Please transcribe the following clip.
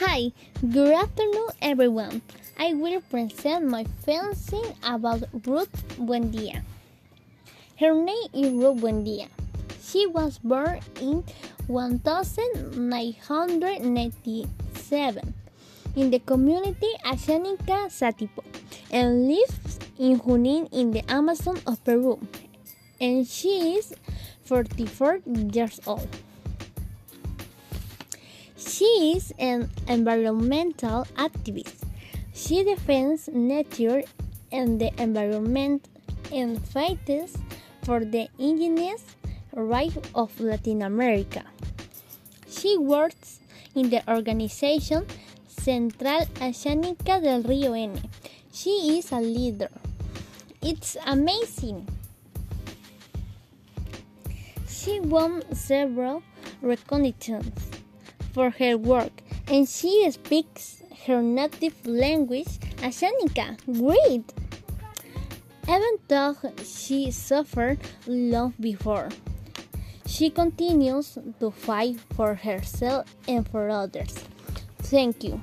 Hi, good afternoon everyone. I will present my feeling about Ruth Buendia. Her name is Ruth Buendia. She was born in 1997 in the community Ashaninka Satipo and lives in Junín in the Amazon of Peru. And she is 44 years old. She is an environmental activist. She defends nature and the environment and fights for the indigenous rights of Latin America. She works in the organization Central Ashaninka del Río Ene. She is a leader. It's amazing. She won several recognitions for her work and she speaks her native language, Ashaninka. Great! Even though she suffered long before, she continues to fight for herself and for others. Thank you.